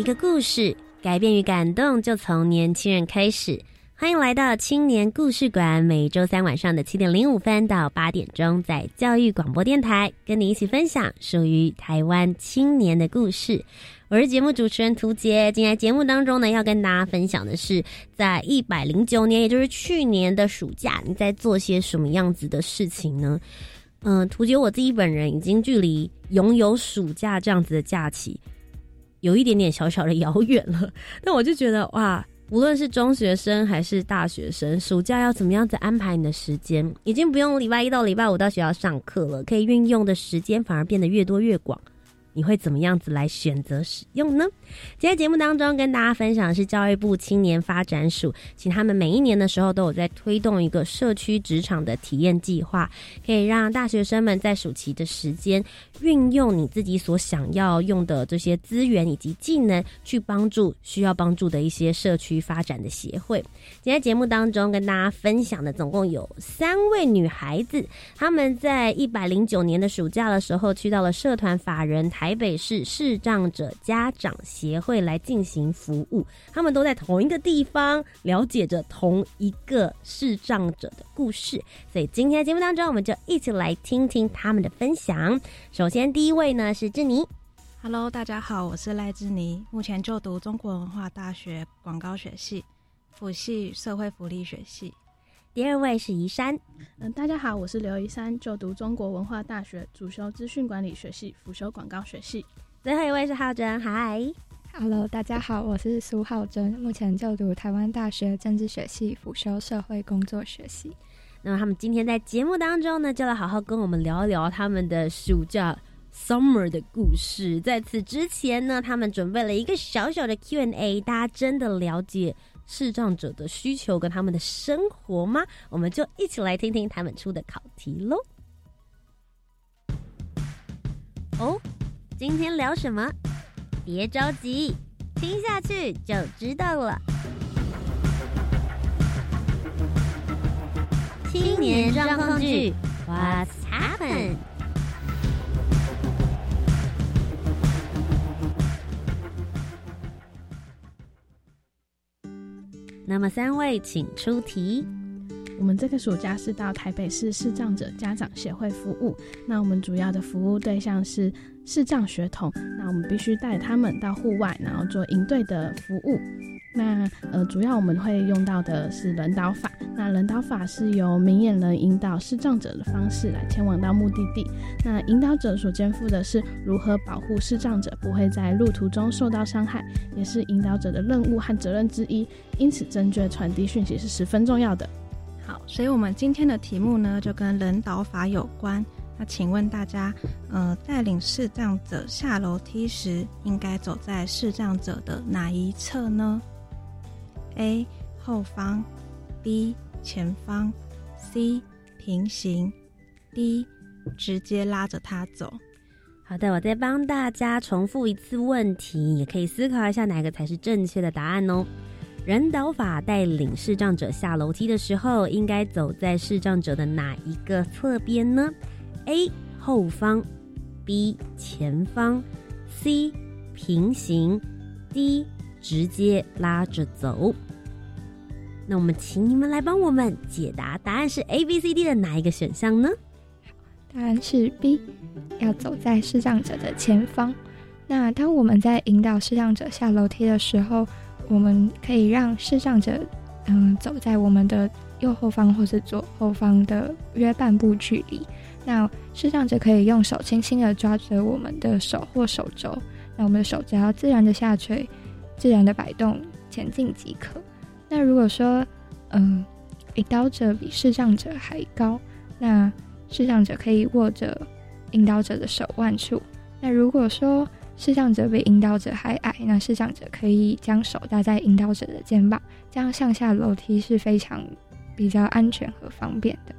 一个故事，改变与感动就从年轻人开始。欢迎来到青年故事馆，每周三晚上的七点零五分到八点钟，在教育广播电台跟你一起分享属于台湾青年的故事。我是节目主持人涂杰，今天节目当中呢，要跟大家分享的是，在一百零九年，也就是去年的暑假，你在做些什么样子的事情呢？嗯，涂杰我自己本人已经距离拥有暑假这样子的假期，有一点点小小的遥远了。但我就觉得哇。无论是中学生还是大学生，暑假要怎么样子安排你的时间，已经不用礼拜一到礼拜五到学校上课了，可以运用的时间反而变得越多越广。你会怎么样子来选择使用呢？今天节目当中跟大家分享的是教育部青年发展署，请他们每一年的时候都有在推动一个社区职场的体验计划，可以让大学生们在暑期的时间运用你自己所想要用的这些资源以及技能，去帮助需要帮助的一些社区发展的协会。今天节目当中跟大家分享的总共有三位女孩子，她们在一百零九年的暑假的时候去到了社团法人。台北市视障者家长协会来进行服务，他们都在同一个地方，了解着同一个视障者的故事。所以今天的节目当中，我们就一起来听听他们的分享。首先，第一位呢是志妮。Hello，大家好，我是赖志妮，目前就读中国文化大学广告学系，辅系社会福利学系。第二位是宜山，嗯，大家好，我是刘宜山，就读中国文化大学，主修资讯管理学系，辅修广告学系。最后一位是浩真，嗨，Hello，大家好，我是苏浩真，目前就读台湾大学政治学系，辅修社会工作学系。那么他们今天在节目当中呢，就来好好跟我们聊一聊他们的暑假 summer 的故事。在此之前呢，他们准备了一个小小的 Q&A，大家真的了解。视障者的需求跟他们的生活吗？我们就一起来听听他们出的考题喽。哦，今天聊什么？别着急，听下去就知道了。青年状况剧，What's happened？那么三位，请出题。我们这个暑假是到台北市视障者家长协会服务。那我们主要的服务对象是视障学童。那我们必须带他们到户外，然后做应对的服务。那呃，主要我们会用到的是人导法。那人导法是由明眼人引导视障者的方式来前往到目的地。那引导者所肩负的是如何保护视障者不会在路途中受到伤害，也是引导者的任务和责任之一。因此，正确传递讯息是十分重要的。好，所以我们今天的题目呢，就跟人导法有关。那请问大家，呃，带领视障者下楼梯时，应该走在视障者的哪一侧呢？A 后方，B 前方，C 平行，D 直接拉着他走。好的，我再帮大家重复一次问题，也可以思考一下哪个才是正确的答案哦。人导法带领视障者下楼梯的时候，应该走在视障者的哪一个侧边呢？A 后方，B 前方，C 平行，D。直接拉着走。那我们请你们来帮我们解答，答案是 A、B、C、D 的哪一个选项呢？答案是 B，要走在视障者的前方。那当我们在引导视障者下楼梯的时候，我们可以让视障者嗯走在我们的右后方或是左后方的约半步距离。那视障者可以用手轻轻的抓着我们的手或手肘，那我们的手只要自然的下垂。自然的摆动前进即可。那如果说，嗯，引导者比视障者还高，那视障者可以握着引导者的手腕处。那如果说视障者比引导者还矮，那视障者可以将手搭在引导者的肩膀，这样上下楼梯是非常比较安全和方便的。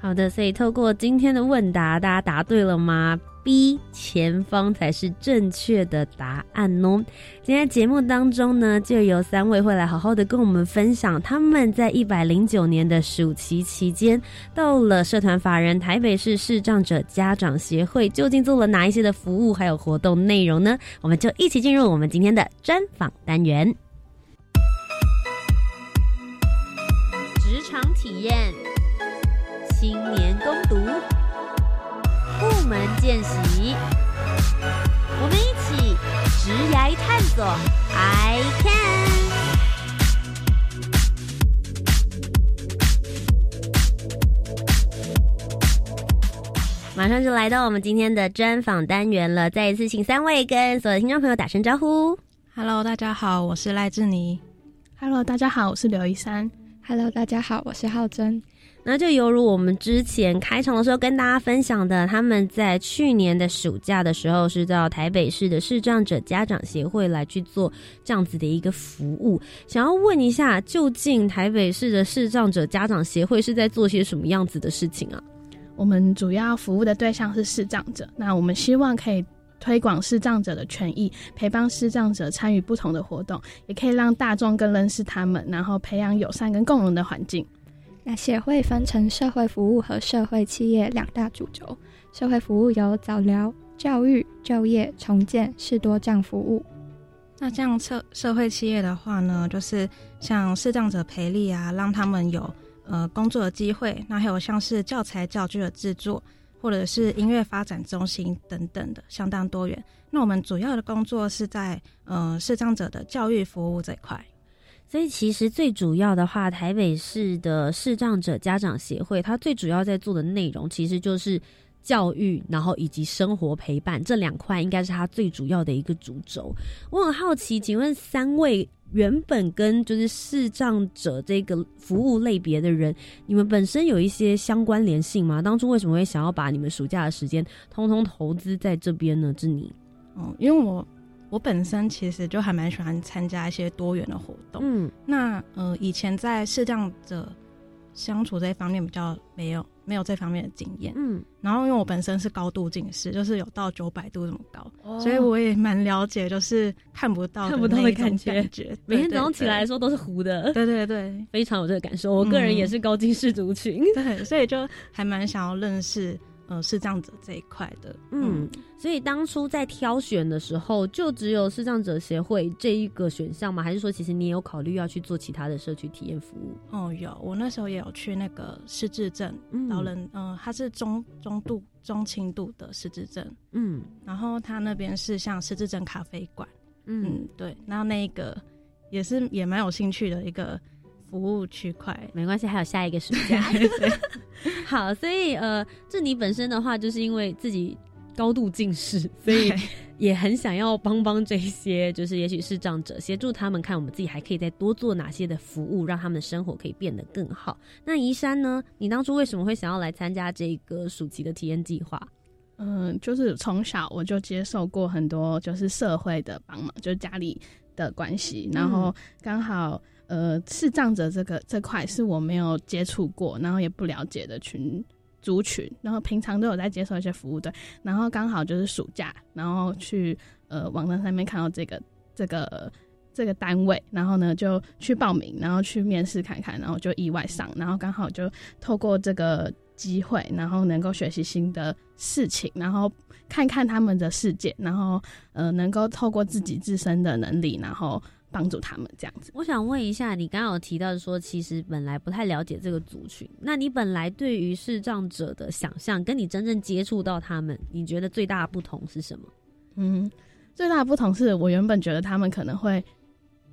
好的，所以透过今天的问答，大家答对了吗？B 前方才是正确的答案哦。今天节目当中呢，就有三位会来好好的跟我们分享他们在一百零九年的暑期期间，到了社团法人台北市视障者家长协会，究竟做了哪一些的服务还有活动内容呢？我们就一起进入我们今天的专访单元，职场体验。青年工，门见习，我们一起直涯探索。I can。马上就来到我们今天的专访单元了，再一次请三位跟所有的听众朋友打声招呼。Hello，大家好，我是赖志妮。Hello，大家好，我是刘一山。Hello，大家好，我是浩真。那就犹如我们之前开场的时候跟大家分享的，他们在去年的暑假的时候是到台北市的视障者家长协会来去做这样子的一个服务。想要问一下，究竟台北市的视障者家长协会是在做些什么样子的事情啊？我们主要服务的对象是视障者，那我们希望可以推广视障者的权益，陪伴视障者参与不同的活动，也可以让大众更认识他们，然后培养友善跟共荣的环境。那协会分成社会服务和社会企业两大主轴。社会服务有早疗、教育、就业、重建、视多障服务。那这样社社会企业的话呢，就是像视障者培力啊，让他们有呃工作的机会。那还有像是教材教具的制作，或者是音乐发展中心等等的，相当多元。那我们主要的工作是在呃视障者的教育服务这一块。所以其实最主要的话，台北市的视障者家长协会，它最主要在做的内容，其实就是教育，然后以及生活陪伴这两块，应该是它最主要的一个主轴。我很好奇，请问三位原本跟就是视障者这个服务类别的人，你们本身有一些相关联性吗？当初为什么会想要把你们暑假的时间通通投资在这边呢？志妮，哦，因为我。我本身其实就还蛮喜欢参加一些多元的活动。嗯，那呃，以前在视障者相处这一方面比较没有没有这方面的经验。嗯，然后因为我本身是高度近视，就是有到九百度这么高，所以我也蛮了解，就是看不到看不到的感觉。每天早上起来的时候都是糊的。对对对，非常有这个感受。我个人也是高近视族群，对，所以就还蛮想要认识。呃，视障者这一块的，嗯，所以当初在挑选的时候，就只有视障者协会这一个选项吗？还是说，其实你也有考虑要去做其他的社区体验服务？哦，有，我那时候也有去那个失智症老人，嗯，他是中中度、中轻度的失智症，嗯，然后他那边是像失智症咖啡馆，嗯，对，然后那一个也是也蛮有兴趣的一个。服务区块没关系，还有下一个暑假。好，所以呃，这你本身的话，就是因为自己高度近视，所以也很想要帮帮这些，就是也许是障者，协助他们看我们自己还可以再多做哪些的服务，让他们的生活可以变得更好。那宜山呢？你当初为什么会想要来参加这个暑期的体验计划？嗯，就是从小我就接受过很多就是社会的帮忙，就是家里的关系，然后刚好。呃，视障者这个这块是我没有接触过，然后也不了解的群族群，然后平常都有在接受一些服务对，然后刚好就是暑假，然后去呃网站上面看到这个这个这个单位，然后呢就去报名，然后去面试看看，然后就意外上，然后刚好就透过这个机会，然后能够学习新的事情，然后看看他们的世界，然后呃能够透过自己自身的能力，然后。帮助他们这样子。我想问一下，你刚刚有提到说，其实本来不太了解这个族群。那你本来对于视障者的想象，跟你真正接触到他们，你觉得最大的不同是什么？嗯，最大的不同是我原本觉得他们可能会，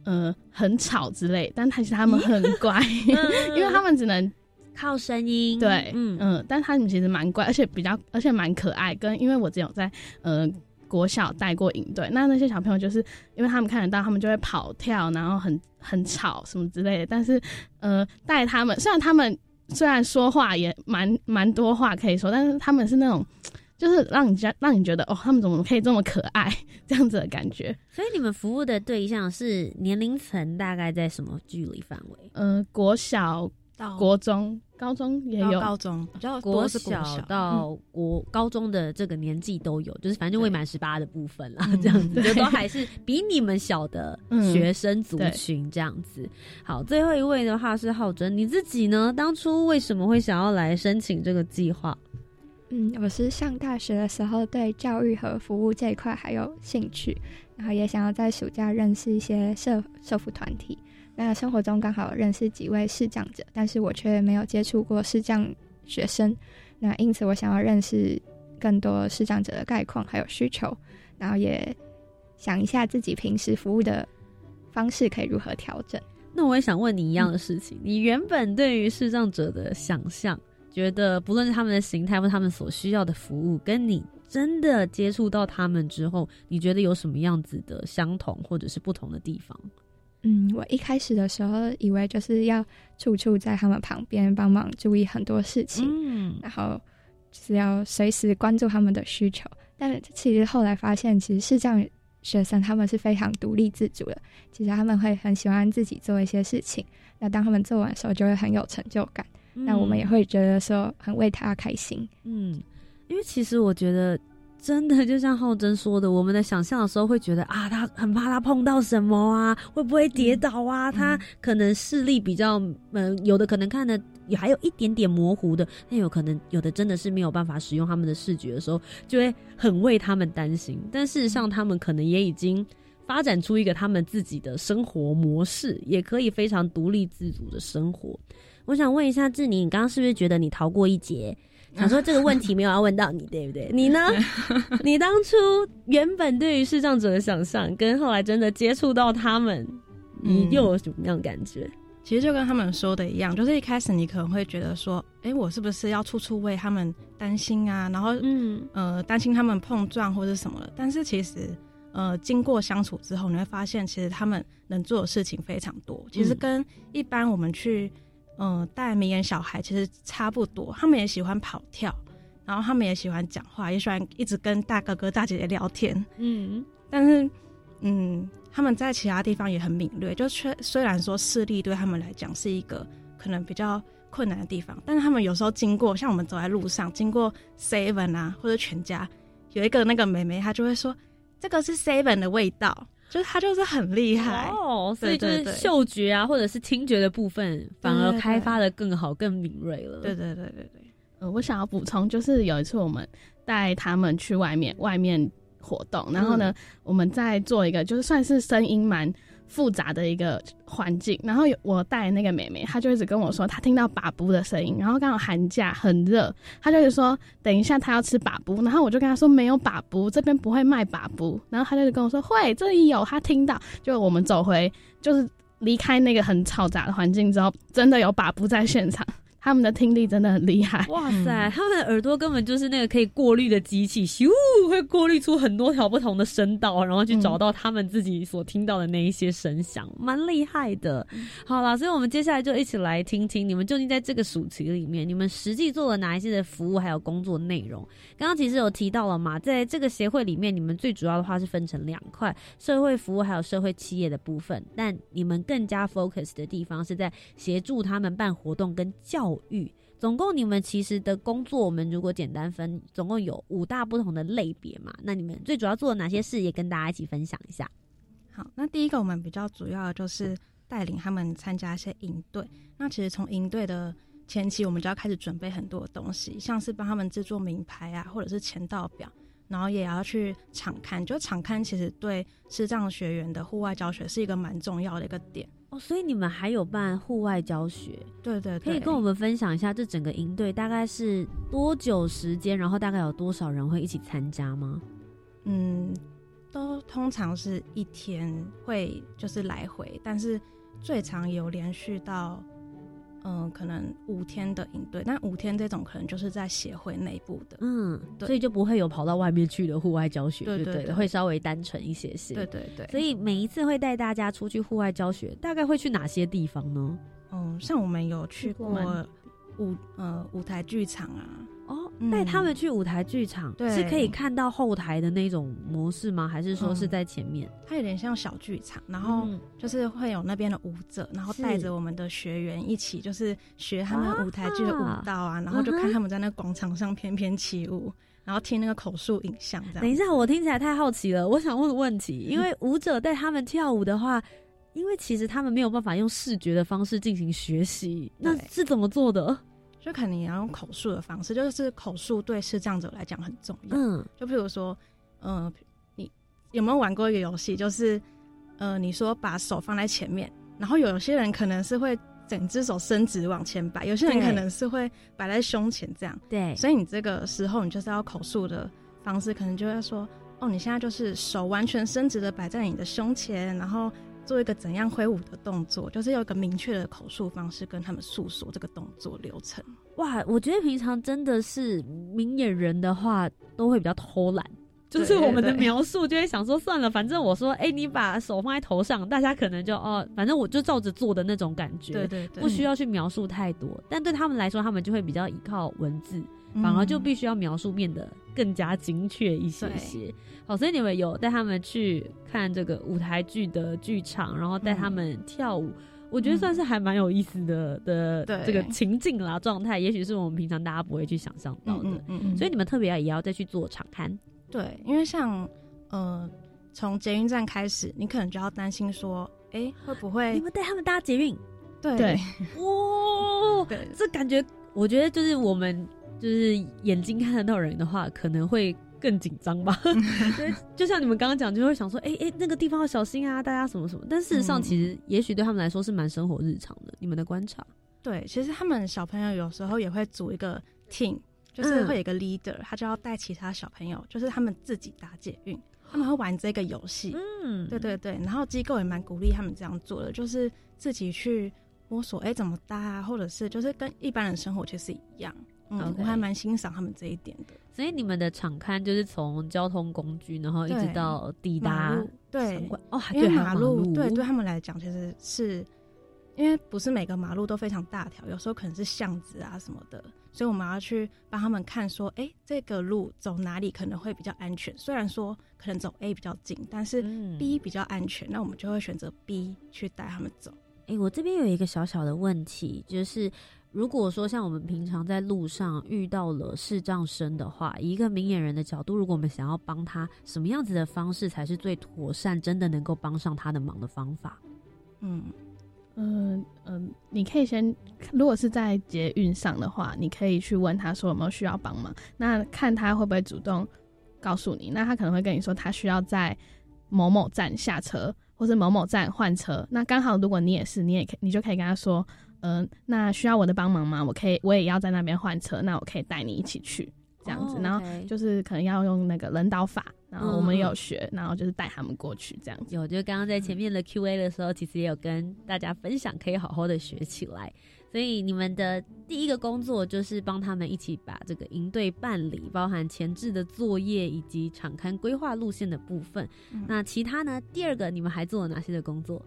呃，很吵之类，但其实他们很乖，因为他们只能靠声音。对，嗯嗯，但他们其实蛮乖，而且比较，而且蛮可爱。跟因为我只有在，呃。国小带过营队，那那些小朋友就是因为他们看得到，他们就会跑跳，然后很很吵什么之类的。但是，呃，带他们虽然他们虽然说话也蛮 蛮多话可以说，但是他们是那种。就是让你觉让你觉得哦，他们怎么可以这么可爱，这样子的感觉。所以你们服务的对象是年龄层大概在什么距离范围？呃，国小到国中、高中也有，高中比较国小到国高中的这个年纪都有，就是反正就未满十八的部分啦，这样子就都还是比你们小的学生族群这样子。好，最后一位的话是浩真，你自己呢？当初为什么会想要来申请这个计划？嗯，我是上大学的时候对教育和服务这一块还有兴趣，然后也想要在暑假认识一些社社服团体。那生活中刚好认识几位视障者，但是我却没有接触过视障学生。那因此我想要认识更多视障者的概况还有需求，然后也想一下自己平时服务的方式可以如何调整。那我也想问你一样的事情，你原本对于视障者的想象？觉得不论是他们的形态或他们所需要的服务，跟你真的接触到他们之后，你觉得有什么样子的相同或者是不同的地方？嗯，我一开始的时候以为就是要处处在他们旁边帮忙注意很多事情，嗯，然后是要随时关注他们的需求。但其实后来发现，其实是这样，学生他们是非常独立自主的，其实他们会很喜欢自己做一些事情。那当他们做完的时候，就会很有成就感。那我们也会觉得说很为他开心，嗯，因为其实我觉得真的就像浩真说的，我们的想象的时候会觉得啊，他很怕他碰到什么啊，会不会跌倒啊？他可能视力比较嗯，有的可能看的也还有一点点模糊的，那有可能有的真的是没有办法使用他们的视觉的时候，就会很为他们担心。但事实上，他们可能也已经发展出一个他们自己的生活模式，也可以非常独立自主的生活。我想问一下志宁，你刚刚是不是觉得你逃过一劫？想说这个问题没有要问到你，对不对？你呢？你当初原本对于视障者的想象，跟后来真的接触到他们，你又有什么样的感觉？其实就跟他们说的一样，就是一开始你可能会觉得说，哎，我是不是要处处为他们担心啊？然后，嗯呃，担心他们碰撞或者什么的。但是其实，呃，经过相处之后，你会发现，其实他们能做的事情非常多。其实跟一般我们去。嗯，带明眼小孩其实差不多，他们也喜欢跑跳，然后他们也喜欢讲话，也喜欢一直跟大哥哥大姐姐聊天。嗯，但是，嗯，他们在其他地方也很敏锐，就虽虽然说视力对他们来讲是一个可能比较困难的地方，但是他们有时候经过，像我们走在路上，经过 Seven 啊或者全家，有一个那个妹妹，她就会说这个是 Seven 的味道。就是他就是很厉害哦，所以就是嗅觉啊，或者是听觉的部分，反而开发的更好、更敏锐了。对对对对对。呃，我想要补充，就是有一次我们带他们去外面外面活动，然后呢，我们在做一个就是算是声音蛮。复杂的一个环境，然后我带那个妹妹，她就一直跟我说，她听到把布的声音，然后刚好寒假很热，她就是说等一下她要吃把布，然后我就跟她说没有把布，这边不会卖把布，然后她就跟我说会，这里有，她听到，就我们走回，就是离开那个很嘈杂的环境之后，真的有把布在现场。他们的听力真的很厉害，哇塞！他们的耳朵根本就是那个可以过滤的机器，咻，会过滤出很多条不同的声道，然后去找到他们自己所听到的那一些声响，蛮厉害的。好了，所以我们接下来就一起来听听你们究竟在这个暑期里面，你们实际做了哪一些的服务，还有工作内容。刚刚其实有提到了嘛，在这个协会里面，你们最主要的话是分成两块：社会服务还有社会企业的部分。但你们更加 focus 的地方是在协助他们办活动跟教。育总共你们其实的工作，我们如果简单分，总共有五大不同的类别嘛。那你们最主要做了哪些事，也跟大家一起分享一下。好，那第一个我们比较主要的就是带领他们参加一些营队。那其实从营队的前期，我们就要开始准备很多东西，像是帮他们制作名牌啊，或者是签到表，然后也要去场刊。就场刊其实对视障学员的户外教学是一个蛮重要的一个点。哦，所以你们还有办户外教学？对对，可以跟我们分享一下这整个营队大概是多久时间，然后大概有多少人会一起参加吗？嗯，都通常是一天会就是来回，但是最长有连续到。嗯，可能五天的营队，但五天这种可能就是在协会内部的，嗯，所以就不会有跑到外面去的户外教学，对对，会稍微单纯一些些，对对对。所以每一次会带大家出去户外教学，大概会去哪些地方呢？嗯，像我们有去过舞呃舞台剧场啊，带他们去舞台剧场，对是可以看到后台的那种模式吗？还是说是在前面？它有点像小剧场，然后嗯就是会有那边的舞者，然后是带着我们的学员一起，就是学他们舞台剧的舞蹈啊，然后就看他们在那广场上翩翩起舞，然后听那个口述影像这样。等一下，我听起来太好奇了，我想问个问题，因为舞者带他们跳舞的话。因为其实他们没有办法用视觉的方式进行学习，那对是怎么做的？就可能你要用口述的方式，就是口述对视障者来讲很重要。嗯，就比如说，呃，你有没有玩过一个游戏？就是，呃，你说把手放在前面，然后有些人可能是会整只手伸直往前摆，有些人可能是会摆在胸前这样。对，所以你这个时候，你就是要口述的方式，可能就会说，哦，你现在就是手完全伸直的摆在你的胸前，然后做一个怎样挥舞的动作，就是有一个明确的口述方式跟他们诉说这个动作流程。哇，我觉得平常真的是明眼人的话，都会比较偷懒。就是我们的描述就会想说，算了，反正我说，哎、你把手放在头上，大家可能就哦，反正我就照着做的那种感觉，对对对，不需要去描述太多。但对他们来说，他们就会比较依靠文字，嗯反而就必须要描述变得更加精确一些些。好，所以你们有带他们去看这个舞台剧的剧场，然后带他们跳舞。我觉得算是还蛮有意思的的对这个情境啦状态，也许是我们平常大家不会去想象到的。嗯嗯嗯，所以你们特别也要再去做场刊，对，因为像呃，从捷运站开始，你可能就要担心说，哎，会不会你会们带他们搭捷运，对对哇，对这感觉，我觉得就是我们就是眼睛看得到人的话，可能会更紧张吧。对，就像你们刚刚讲，就会想说，哎、哎、那个地方要小心啊，大家什么什么。但事实上，嗯其实也许对他们来说是蛮生活日常的。你们的观察，对，其实他们小朋友有时候也会组一个 team，就是嗯会有一个 leader，、他就要带其他小朋友，就是他们自己搭捷运，他们会玩这个游戏。嗯，对对对，然后机构也蛮鼓励他们这样做的，就是自己去摸索，哎，怎么搭啊，或者是就是跟一般人生活其实一样。嗯我还蛮欣赏他们这一点的。所以你们的场刊就是从交通工具，然后一直到抵达对场馆哦，因为对，马马路对对他们来讲，其实是因为不是每个马路都非常大条，有时候可能是巷子啊什么的，所以我们要去帮他们看说，哎，这个路走哪里可能会比较安全。虽然说可能走 A 比较近，但是嗯 B 比较安全，那我们就会选择 B 去带他们走。哎、我这边有一个小小的问题，就是如果说像我们平常在路上遇到了视障生的话，以一个明眼人的角度，如果我们想要帮他，什么样子的方式才是最妥善，真的能够帮上他的忙的方法？嗯，嗯嗯，你可以先，如果是在捷运上的话，你可以去问他说有没有需要帮忙，那看他会不会主动告诉你。那他可能会跟你说他需要在某某站下车，或是某某站换车。那刚好如果你也是，你也可你就可以跟他说，嗯、那需要我的帮忙吗？我可以，我也要在那边换车，那我可以带你一起去。这样子，哦然后就是可能要用那个人导法，然后我们有学，然后就是带他们过去这样子。有，就刚刚在前面的 Q&A 的时候，其实也有跟大家分享，可以好好的学起来。所以你们的第一个工作就是帮他们一起把这个营队办理，包含前置的作业以及场刊规划路线的部分。嗯那其他呢？第二个你们还做了哪些的工作？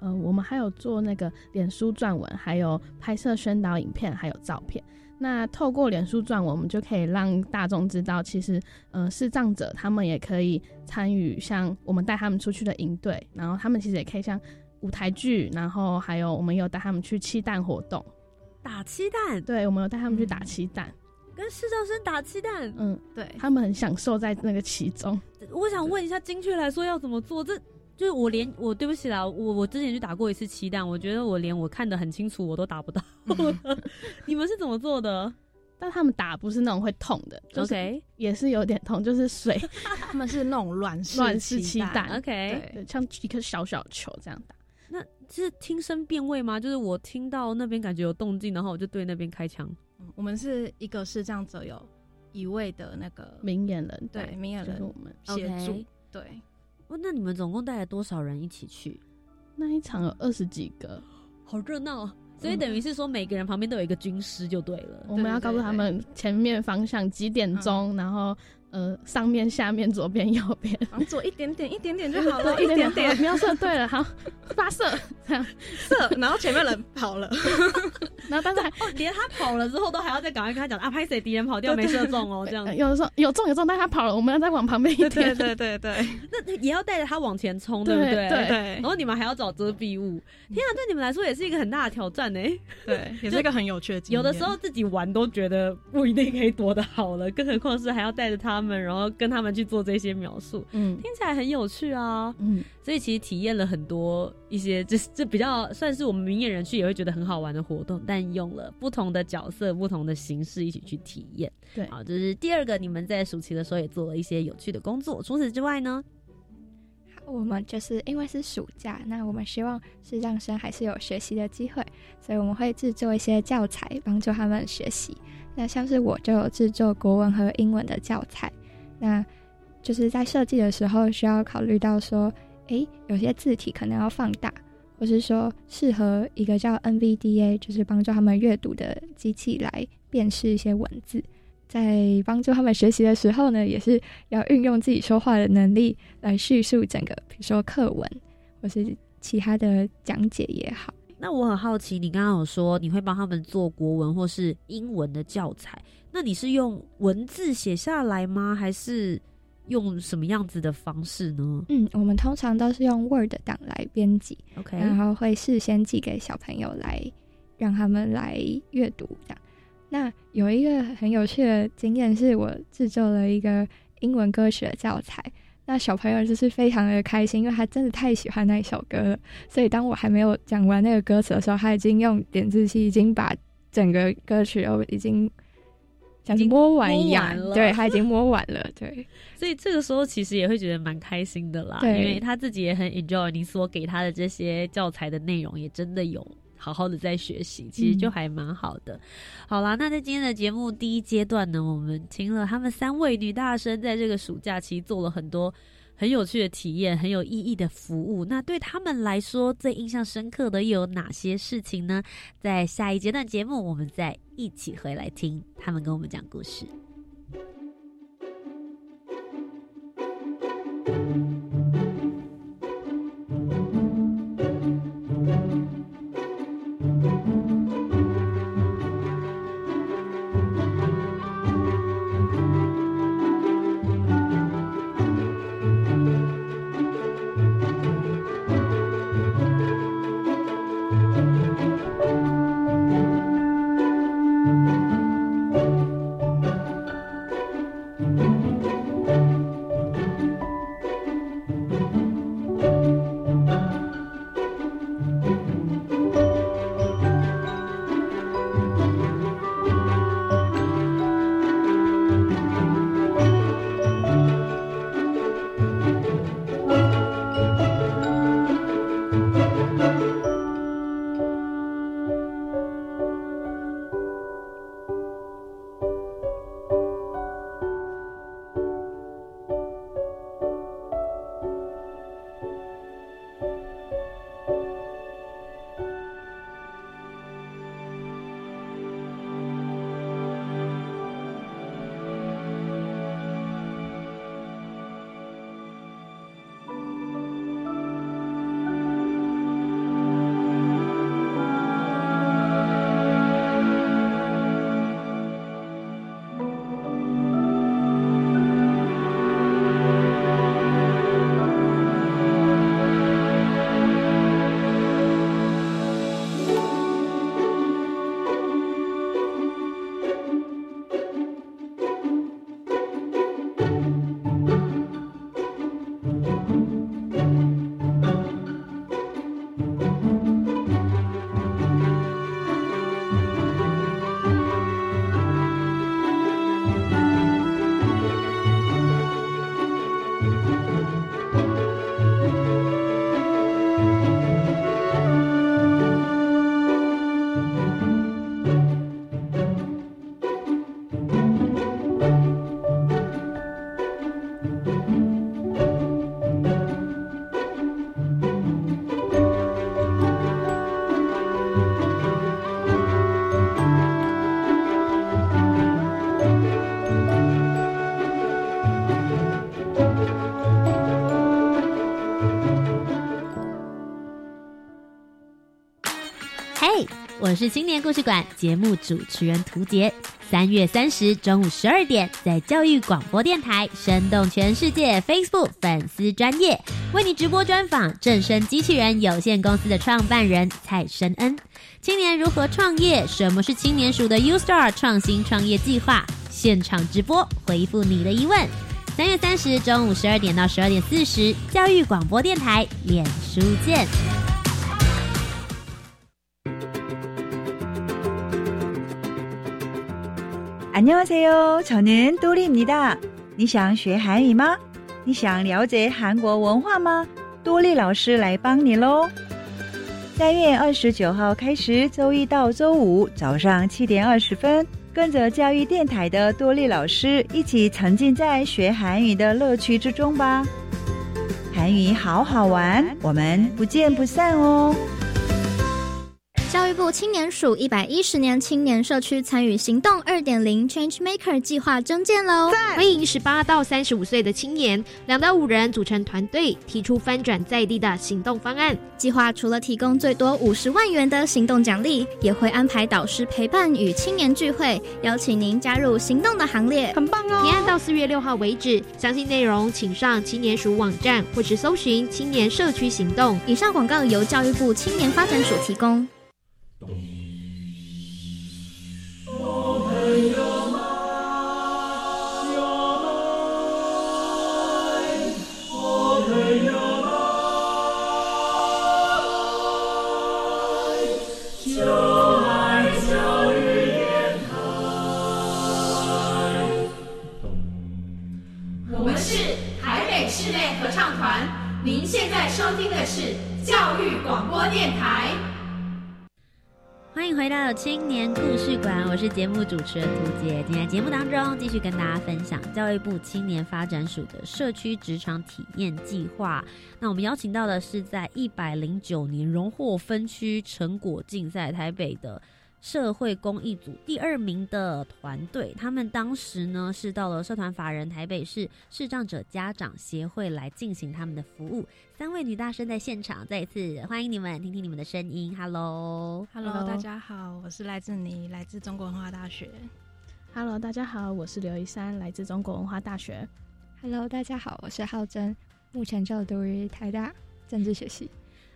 呃，我们还有做那个脸书撰文，还有拍摄宣导影片，还有照片。那透过脸书撰文，我们就可以让大众知道，其实，呃，视障者他们也可以参与像我们带他们出去的营队，然后他们其实也可以像舞台剧，然后还有我们有带他们去气蛋活动，打鸡蛋，对，我们有带他们去打嗯气蛋，跟视障生打鸡蛋。嗯，对，他们很享受在那个其中。我想问一下，精确来说要怎么做？这就是我连我对不起啦，我我之前去打过一次鸡蛋，我觉得我连我看得很清楚我都打不到。你们是怎么做的但他们打不是那种会痛的，就是？OK 也是有点痛，就是水 他们是那种软式软式鸡蛋蛋 OK，对，像一颗小小球这样打。那是听声辨位吗？就是我听到那边感觉有动静，然后我就对那边开枪。嗯我们是一个视障者有一位的那个明眼人对明眼人我们协助对，哦，那你们总共带了多少人一起去？那一场有二十几个，好热闹啊！所以等于是说每个人旁边都有一个军师就对了。我们要告诉他们前面方向几点钟，然后。呃，上面、下面、左边、右边，往左一点点，一点点就好了，一点点。瞄射对了，好，发射，这样射，然后前面人跑了，然后但是哦，连他跑了之后，都还要再赶快跟他讲啊，拍谁敌人跑掉没射中哦，这样。有的时候有中有中，但他跑了，我们要再往旁边一点，对对对对。那也要带着他往前冲，对不对？对。然后你们还要找遮蔽物，天啊，对你们来说也是一个很大的挑战呢。对，也是一个很有趣的。有的时候自己玩都觉得不一定可以躲得好了，更何况是还要带着他们，然后跟他们。去做这些描述，嗯，听起来很有趣啊，嗯，所以其实体验了很多一些，就是这比较算是我们明眼人去也会觉得很好玩的活动，但用了不同的角色、不同的形式一起去体验，对，好，这是第二个，你们在暑期的时候也做了一些有趣的工作。除此之外呢，我们就是因为是暑假，那我们希望视障生还是有学习的机会，所以我们会制作一些教材帮助他们学习。那像是我就有制作国文和英文的教材。那就是在设计的时候，需要考虑到说，诶，有些字体可能要放大，或是说适合一个叫 NVDA，就是帮助他们阅读的机器来辨识一些文字。在帮助他们学习的时候呢，也是要运用自己说话的能力来叙述整个，比如说课文或是其他的讲解也好。那我很好奇，你刚刚有说你会帮他们做国文或是英文的教材。那你是用文字写下来吗？还是用什么样子的方式呢？嗯，我们通常都是用 Word 档来编辑，OK，然后会事先寄给小朋友来让他们来阅读。这样，那有一个很有趣的经验，是我制作了一个英文歌曲的教材。那小朋友就是非常的开心，因为他真的太喜欢那一首歌了。所以当我还没有讲完那个歌词的时候，他已经用点字器已经把整个歌曲都已经。像是摸完一样，对他已经摸完了，对，所以这个时候其实也会觉得蛮开心的啦，因为他自己也很 enjoy 你所给他的这些教材的内容，也真的有好好的在学习，其实就还蛮好的。好啦，那在今天的节目第一阶段呢，我们听了他们三位女大生在这个暑假期做了很多。很有趣的体验，很有意义的服务。那对他们来说，最印象深刻的又有哪些事情呢？在下一阶段节目，我们再一起回来听他们跟我们讲故事。是青年故事馆节目主持人涂杰。三月三十中午十二点，在教育广播电台《生动全世界》Facebook 粉丝专业为你直播专访正声机器人有限公司的创办人蔡申恩。青年如何创业？什么是青年署的 U Star 创新创业计划？现场直播回复你的疑问。三月三十中午十二点到十二点四十，教育广播电台脸书见。 안녕하세요. 저는 또리입니다. 你想学韩语吗？你想了解韩国文化吗？多利老师来帮你喽！三月二十九号开始，周一到周五早上七点二十分，跟着教育电台的多利老师一起沉浸在学韩语的乐趣之中吧。韩语好好玩，我们不见不散哦！ 教育部青年署一百一十年青年社区参与行动二点零 Change Maker 计划征件喽！欢迎十八到三十五岁的青年，两到五人组成团队，提出翻转在地的行动方案。计划除了提供最多五十万元的行动奖励，也会安排导师陪伴与青年聚会，邀请您加入行动的行列，很棒哦！提案到四月六号为止，详细内容请上青年署网站或是搜寻青年社区行动。以上广告由教育部青年发展署提供。我们是台北室内合唱团，您现在收听的是教育广播电台。欢迎回到青年故事馆，我是节目主持人涂杰。今天节目当中继续跟大家分享教育部青年发展署的社区职场体验计划。那我们邀请到的是在一百零九年荣获分区成果竞赛台北的。社会公益组第二名的团队，他们当时呢是到了社团法人台北市视障者家长协会来进行他们的服务。三位女大生在现场，再一次欢迎你们，听听你们的声音。Hello，Hello，大家好，我是赖志妮，来自中国文化大学。Hello，大家好，我是刘一山，来自中国文化大学。Hello，大家好，我是浩真，目前就读于台大政治学系。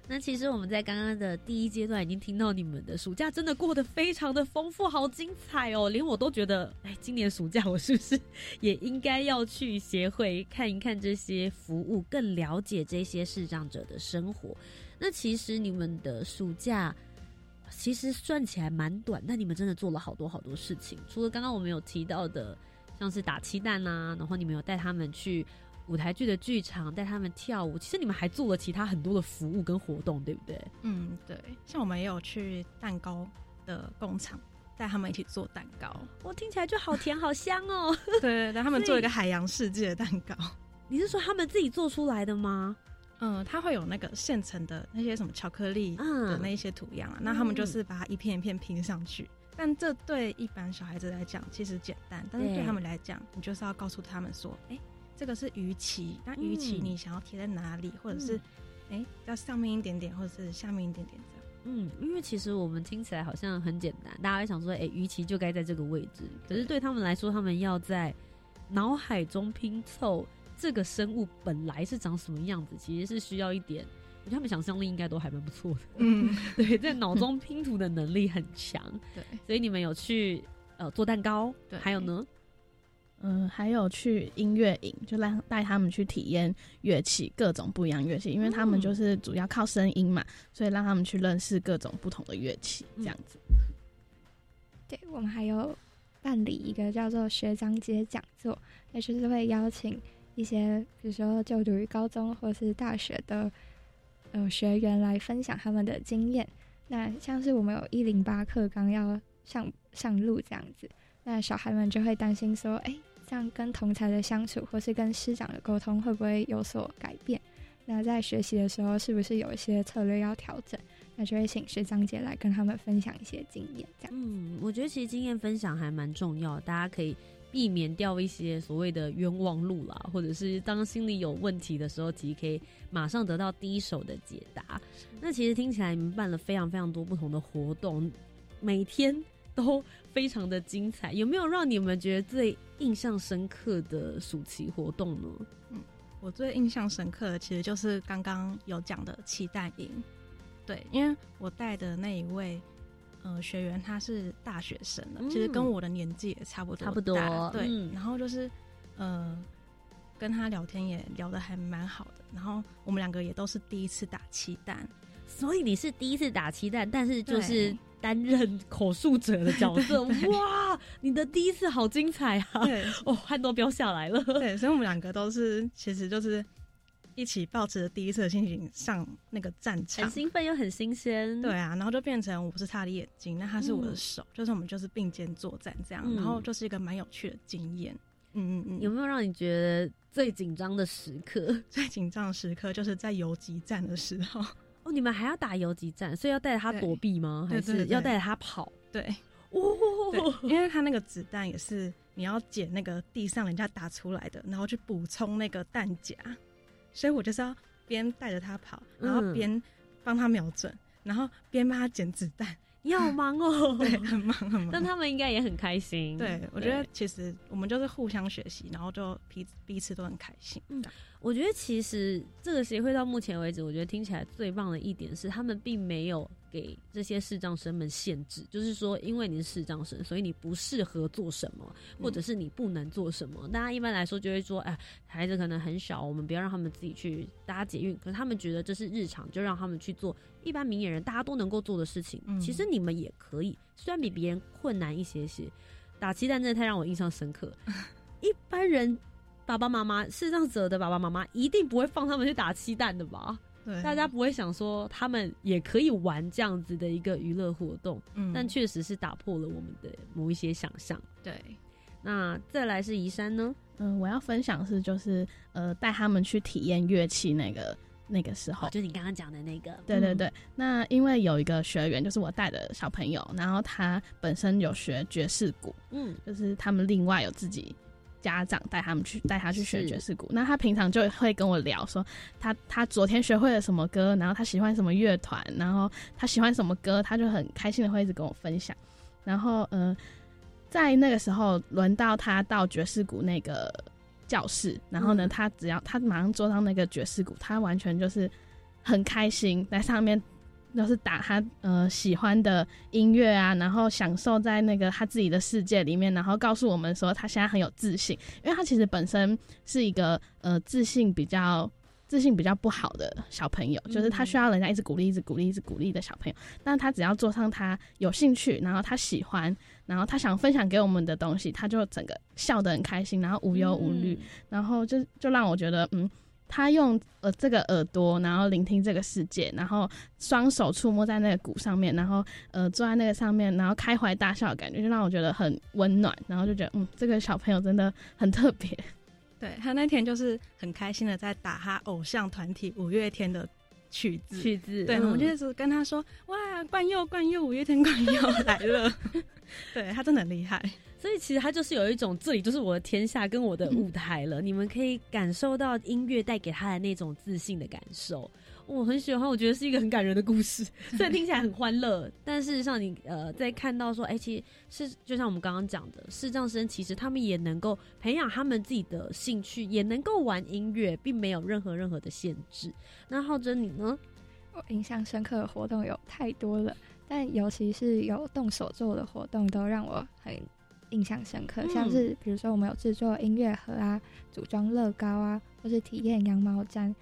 那其实我们在刚刚的第一阶段已经听到你们的暑假真的过得非常的丰富，好精彩哦！连我都觉得，哎，今年暑假我是不是也应该要去协会看一看这些服务，更了解这些视障者的生活？那其实你们的暑假其实算起来蛮短，但你们真的做了好多好多事情。除了刚刚我们有提到的，像是打气弹啊，然后你们有带他们去。舞台剧的剧场带他们跳舞，其实你们还做了其他很多的服务跟活动，对不对？嗯，对，像我们也有去蛋糕的工厂带他们一起做蛋糕，我听起来就好甜好香哦。对对对，他们做一个海洋世界的蛋糕。你是说他们自己做出来的吗？嗯，它会有那个现成的那些什么巧克力的那一些图样啊，嗯、那他们就是把它一片一片拼上去。但这对一般小孩子来讲其实简单，但是对他们来讲，你就是要告诉他们说，哎。这个是鱼鳍，那鱼鳍你想要贴在哪里，嗯、或者是哎、欸、要上面一点点，或者是下面一点点这样。嗯，因为其实我们听起来好像很简单，大家会想说，哎、欸，鱼鳍就该在这个位置。可是对他们来说，他们要在脑海中拼凑这个生物本来是长什么样子，其实是需要一点，我觉得他们想象力应该都还蛮不错的。嗯，对，在脑中拼图的能力很强。对，所以你们有去呃做蛋糕，对，还有呢？嗯，还有去音乐营，就让带他们去体验乐器，各种不一样乐器，因为他们就是主要靠声音嘛，所以让他们去认识各种不同的乐器，这样子。对，我们还有办理一个叫做学长姐讲座，也就是会邀请一些，比如说就读于高中或是大学的呃学员来分享他们的经验。那像是我们有一零八课纲要上上路这样子，那小孩们就会担心说，哎。这样跟同才的相处，或是跟师长的沟通，会不会有所改变？那在学习的时候，是不是有一些策略要调整？那就会请学长姐来跟他们分享一些经验，这样。嗯，我觉得其实经验分享还蛮重要，大家可以避免掉一些所谓的冤枉路啦，或者是当心里有问题的时候，其实可以马上得到第一手的解答。那其实听起来你们办了非常非常多不同的活动，每天都非常的精彩。有没有让你们觉得最印象深刻的暑期活动呢？嗯，我最印象深刻的其实就是刚刚有讲的期待营。对，因为我带的那一位。呃，学员他是大学生了，其实跟我的年纪也差不多，差不多。对，然后就是，呃，跟他聊天也聊得还蛮好的。然后我们两个也都是第一次打气弹，所以你是第一次打气弹，但是就是担任口述者的角色。哇，你的第一次好精彩啊！对，哦，汗都飙下来了。对，所以我们两个都是，其实就是。一起抱持着第一次的心情上那个战场，很兴奋又很新鲜。对啊，然后就变成我是他的眼睛，那他是我的手，就是我们就是并肩作战这样，然后就是一个蛮有趣的经验。嗯嗯嗯，有没有让你觉得最紧张的时刻？最紧张的时刻就是在游击战的时候。哦，你们还要打游击战，所以要带着他躲避吗？还是要带着他跑？对，哦，因为他那个子弹也是你要捡那个地上人家打出来的，然后去补充那个弹夹。所以我就是要边带着他跑，然后边帮他瞄准，然后边帮他捡子弹。你好忙哦，对，很忙很忙。但他们应该也很开心。对，我觉得其实我们就是互相学习，然后就彼彼此都很开心。嗯，我觉得其实这个协会到目前为止，我觉得听起来最棒的一点是，他们并没有。给这些视障生们限制，就是说，因为你是视障生，所以你不适合做什么，或者是你不能做什么。大家一般来说就会说，哎，孩子可能很小，我们不要让他们自己去搭捷运。可是他们觉得这是日常，就让他们去做一般明眼人大家都能够做的事情。其实你们也可以，虽然比别人困难一些些。打鸡蛋真的太让我印象深刻。一般人爸爸妈妈视障者的爸爸妈妈一定不会放他们去打鸡蛋的吧？对大家不会想说他们也可以玩这样子的一个娱乐活动，嗯，但确实是打破了我们的某一些想象。对，那再来是宜山呢？嗯，我要分享是就是呃带他们去体验乐器那个那个时候，就你刚刚讲的那个。对对对，那因为有一个学员就是我带的小朋友，然后他本身有学爵士鼓，嗯，就是他们另外有自己。家长带他们去带他去学爵士鼓，那他平常就会跟我聊说，他他昨天学会了什么歌，然后他喜欢什么乐团，然后他喜欢什么歌，他就很开心的会一直跟我分享。然后嗯，在那个时候轮到他到爵士鼓那个教室，然后呢，他只要他马上坐上那个爵士鼓，他完全就是很开心在上面。就是打他呃喜欢的音乐啊，然后享受在那个他自己的世界里面，然后告诉我们说他现在很有自信，因为他其实本身是一个呃自信比较自信比较不好的小朋友，就是他需要人家一直鼓励、一直鼓励、一直鼓励的小朋友。但他只要做上他有兴趣，然后他喜欢，然后他想分享给我们的东西，他就整个笑得很开心，然后无忧无虑，然后就就让我觉得嗯。他用呃这个耳朵，然后聆听这个世界，然后双手触摸在那个鼓上面，然后呃坐在那个上面，然后开怀大笑的感觉，就让我觉得很温暖，然后就觉得嗯，这个小朋友真的很特别。对他那天就是很开心的在打他偶像团体五月天的曲子，曲子。对，我就是跟他说哇，冠佑冠佑，五月天冠佑来了。对他真的很厉害。所以其实他就是有一种，这里就是我的天下跟我的舞台了。你们可以感受到音乐带给他的那种自信的感受，我很喜欢。我觉得是一个很感人的故事，虽然听起来很欢乐，但事实上你呃在看到说，哎，其实是就像我们刚刚讲的，视障生其实他们也能够培养他们自己的兴趣，也能够玩音乐，并没有任何任何的限制。那浩哲你呢？我印象深刻的活动有太多了，但尤其是有动手做的活动，都让我很。印象深刻，像是比如说我们有制作音乐盒啊，组装乐高啊，或是体验羊毛毡。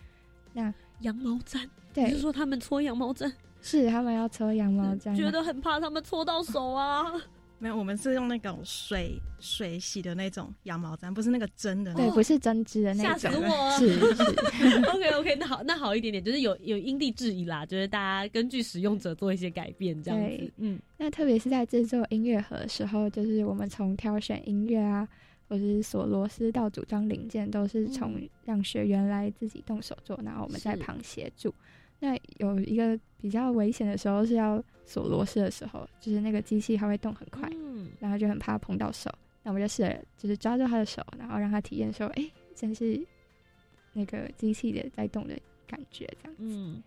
那羊毛毡，对，是说他们搓羊毛毡，是他们要搓羊毛毡，觉得很怕他们搓到手啊。没有，我们是用那种水水洗的那种羊毛毡，不是那个针的。对，不是针织的那种。吓死我！是是。OK OK，那好，那好一点点，就是有有因地制宜啦，就是大家根据使用者做一些改变，这样子。嗯。那特别是在制作音乐盒的时候，就是我们从挑选音乐啊，或者是锁螺丝到组装零件，都是从让学员来自己动手做，然后我们在旁协助。那有一个比较危险的时候是要锁螺丝的时候，就是那个机器它会动很快，嗯，然后就很怕碰到手。那我们就试着就是抓住他的手，然后让他体验说，哎，真是那个机器的在动的感觉，这样子。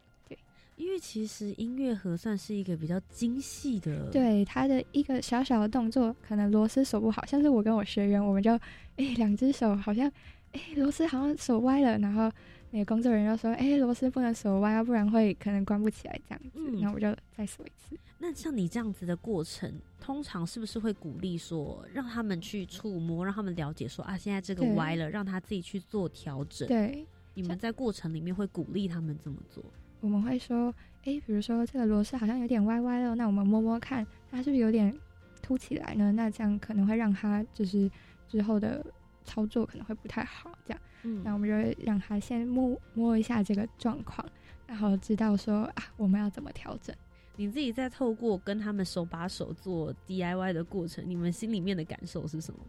因为其实音乐盒算是一个比较精细的，对它的一个小小的动作，可能螺丝锁不好，像是我跟我学员，我们就哎两只手好像哎螺丝好像锁歪了，然后那个工作人员就说，哎螺丝不能锁歪，要不然会可能关不起来这样子，嗯然后我就再锁一次。那像你这样子的过程，通常是不是会鼓励说，让他们去触摸，让他们了解说啊，现在这个歪了，让他自己去做调整。，对，你们在过程里面会鼓励他们这么做。我们会说，哎，比如说这个螺丝好像有点歪歪了，那我们摸摸看，它是不是有点凸起来呢？那这样可能会让它就是之后的操作可能会不太好，这样。嗯那我们就会让他先摸摸一下这个状况，然后知道说啊，我们要怎么调整。你自己在透过跟他们手把手做 DIY 的过程，你们心里面的感受是什么？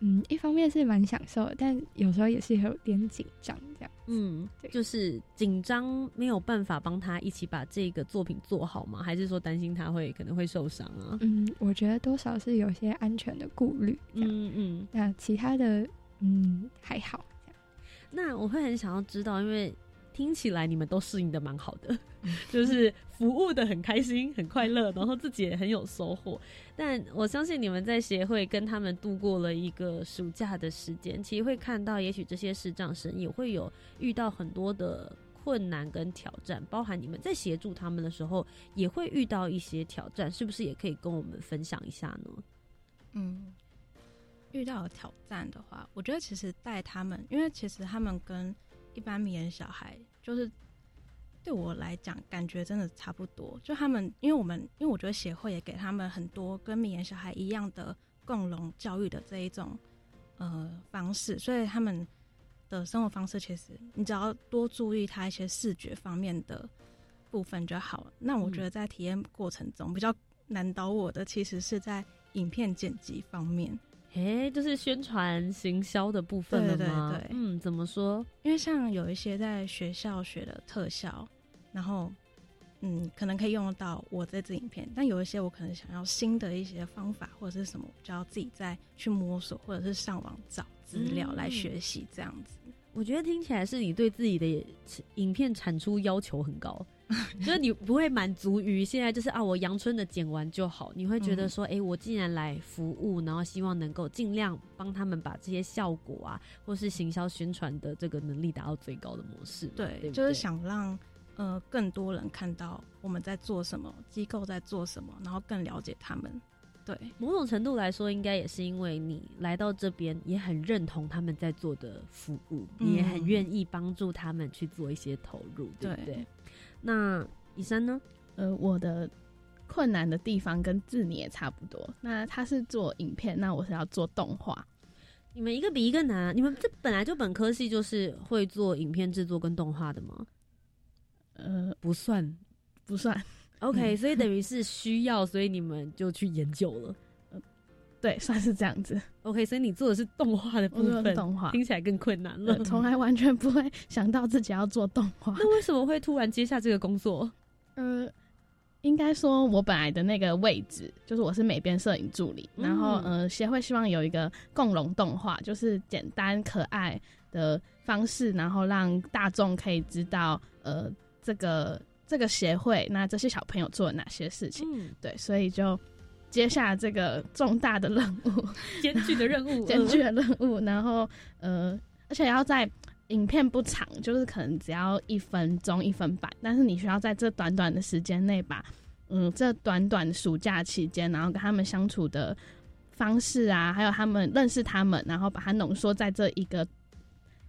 嗯，一方面是蛮享受，但有时候也是有点紧张，这样。嗯，对就是紧张没有办法帮他一起把这个作品做好吗？还是说担心他会可能会受伤啊？嗯，我觉得多少是有些安全的顾虑，嗯嗯。那其他的，嗯，还好。那我会很想要知道，因为听起来你们都适应的蛮好的，就是服务的很开心、很快乐，然后自己也很有收获。但我相信你们在协会跟他们度过了一个暑假的时间，其实会看到，也许这些视障生也会有遇到很多的困难跟挑战，包含你们在协助他们的时候，也会遇到一些挑战，是不是也可以跟我们分享一下呢？嗯，遇到的挑战的话，我觉得其实带他们，因为其实他们跟一般迷人小孩，就是对我来讲，感觉真的差不多。就他们，因为我们，因为我觉得协会也给他们很多跟迷眼小孩一样的共融教育的这一种呃方式，所以他们的生活方式，其实你只要多注意他一些视觉方面的部分就好了。那我觉得在体验过程中比较难倒我的，其实是在影片剪辑方面。诶，就是宣传行销的部分了对对吗？对嗯，怎么说？因为像有一些在学校学的特效，然后嗯，可能可以用得到我这支影片，但有一些我可能想要新的一些方法或者是什么，我就要自己再去摸索，或者是上网找资料嗯来学习这样子。我觉得听起来是你对自己的影片产出要求很高，就是你不会满足于现在就是啊，我阳春的剪完就好，你会觉得说，哎、我既然来服务，然后希望能够尽量帮他们把这些效果啊，或是行销宣传的这个能力达到最高的模式，对，就是想让呃更多人看到我们在做什么，机构在做什么，然后更了解他们。对，某种程度来说，应该也是因为你来到这边，也很认同他们在做的服务，嗯你也很愿意帮助他们去做一些投入，对不对对？那以山呢？呃，我的困难的地方跟志你也差不多。那他是做影片，那我是要做动画。你们一个比一个难啊！你们这本来就本科系就是会做影片制作跟动画的吗？呃，不算不算，，OK，、嗯所以等于是需要，所以你们就去研究了。对，算是这样子。OK，所以你做的是动画的部分，动画听起来更困难了呃。从来完全不会想到自己要做动画。那为什么会突然接下这个工作？呃，应该说，我本来的那个位置就是我是美编摄影助理，嗯然后呃，协会希望有一个共融动画，就是简单可爱的方式，然后让大众可以知道呃这个这个协会那这些小朋友做了哪些事情。嗯，对，所以就接下这个重大的任务，艰巨的任务，艰巨的任务，然后呃，而且要在影片不长，就是可能只要一分钟一分半，但是你需要在这短短的时间内把，嗯，这短短的暑假期间，然后跟他们相处的方式啊，还有他们认识他们，然后把它浓缩在这一个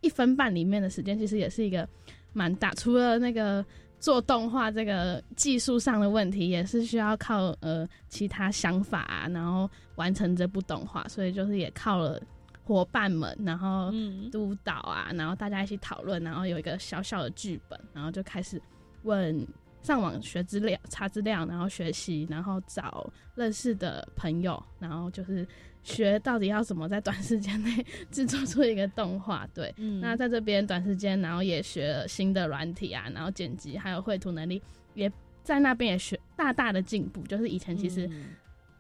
一分半里面的时间，其实也是一个蛮大。除了那个做动画这个技术上的问题，也是需要靠呃其他想法啊，然后完成这部动画，所以就是也靠了伙伴们，然后嗯，督导啊，然后大家一起讨论，然后有一个小小的剧本，然后就开始问上网学资料、查资料，然后学习，然后找认识的朋友，然后就是学到底要怎么在短时间内制作出一个动画。对，嗯那在这边短时间，然后也学了新的软体啊，然后剪辑还有绘图能力，也在那边也学大大的进步。就是以前其实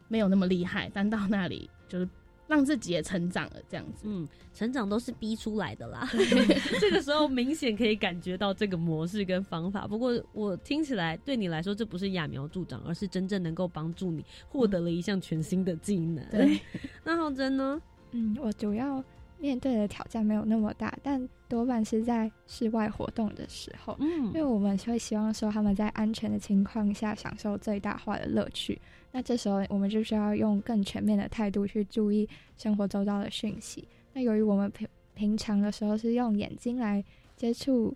没有那么厉害，但到那里就是让自己也成长了，这样子。嗯，成长都是逼出来的啦。这个时候明显可以感觉到这个模式跟方法。不过我听起来对你来说，这不是揠苗助长，而是真正能够帮助你获得了一项全新的技能。对，那浩真呢？嗯，我主要。面对的挑战没有那么大，但多半是在室外活动的时候，嗯，因为我们会希望说他们在安全的情况下享受最大化的乐趣。那这时候我们就需要用更全面的态度去注意生活周遭的讯息。那由于我们平平常的时候是用眼睛来接触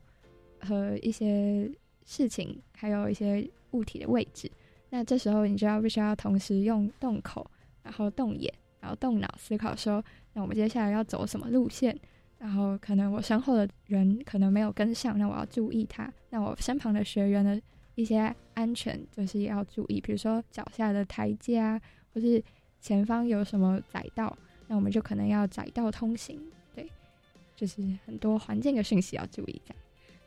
和一些事情，还有一些物体的位置，那这时候你就要必须要同时用动口，然后动眼。然后动脑思考说，那我们接下来要走什么路线？然后可能我身后的人可能没有跟上，那我要注意他。那我身旁的学员呢一些安全就是要注意，比如说脚下的台阶啊，或是前方有什么窄道，那我们就可能要窄道通行。对，就是很多环境的讯息要注意这样。